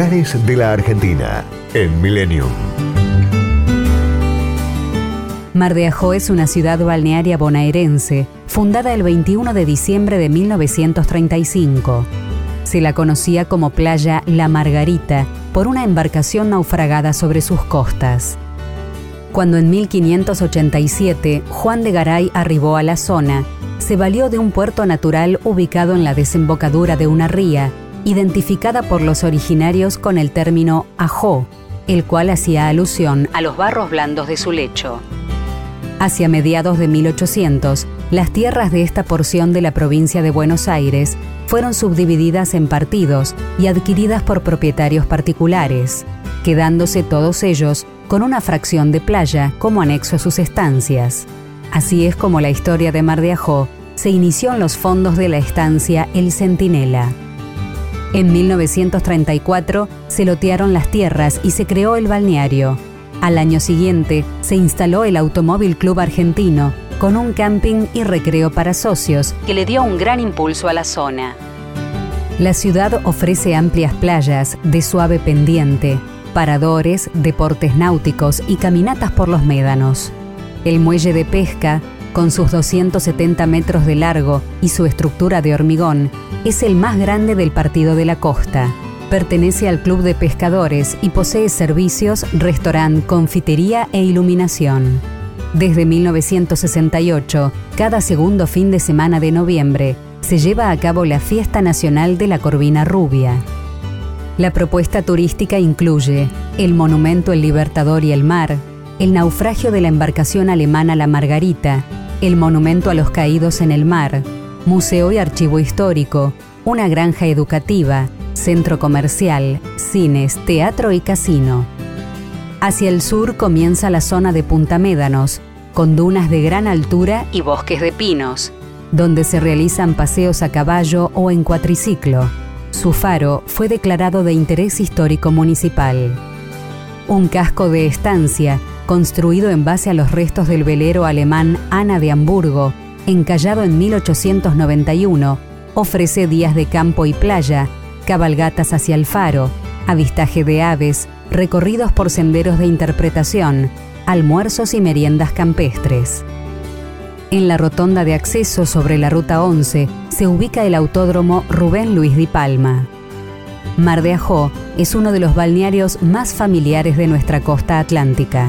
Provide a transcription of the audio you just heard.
De la Argentina en Millennium. Mar de Ajó es una ciudad balnearia bonaerense, fundada el 21 de diciembre de 1935. Se la conocía como playa La Margarita por una embarcación naufragada sobre sus costas. Cuando en 1587 Juan de Garay arribó a la zona, se valió de un puerto natural ubicado en la desembocadura de una ría, identificada por los originarios con el término ajó, el cual hacía alusión a los barros blandos de su lecho. Hacia mediados de 1800, las tierras de esta porción de la provincia de Buenos Aires fueron subdivididas en partidos y adquiridas por propietarios particulares, quedándose todos ellos con una fracción de playa como anexo a sus estancias. Así es como la historia de Mar de Ajó se inició en los fondos de la estancia El Centinela. En 1934 se lotearon las tierras y se creó el balneario. Al año siguiente se instaló el Automóvil Club Argentino con un camping y recreo para socios que le dio un gran impulso a la zona. La ciudad ofrece amplias playas de suave pendiente, paradores, deportes náuticos y caminatas por los médanos. El muelle de pesca con sus 270 metros de largo y su estructura de hormigón, es el más grande del Partido de la Costa. Pertenece al Club de Pescadores y posee servicios, restaurante, confitería e iluminación. Desde 1968, cada segundo fin de semana de noviembre, se lleva a cabo la Fiesta Nacional de la Corvina Rubia. La propuesta turística incluye el Monumento El Libertador y el Mar, el naufragio de la embarcación alemana La Margarita, el Monumento a los Caídos en el Mar, Museo y Archivo Histórico, una granja educativa, centro comercial, cines, teatro y casino. Hacia el sur comienza la zona de Punta Médanos, con dunas de gran altura y bosques de pinos, donde se realizan paseos a caballo o en cuatriciclo. Su faro fue declarado de interés histórico municipal. Un casco de estancia construido en base a los restos del velero alemán Ana de Hamburgo, encallado en 1891, ofrece días de campo y playa, cabalgatas hacia el faro, avistaje de aves, recorridos por senderos de interpretación, almuerzos y meriendas campestres. En la rotonda de acceso sobre la Ruta 11 se ubica el autódromo Rubén Luis Di Palma. Mar de Ajó es uno de los balnearios más familiares de nuestra costa atlántica.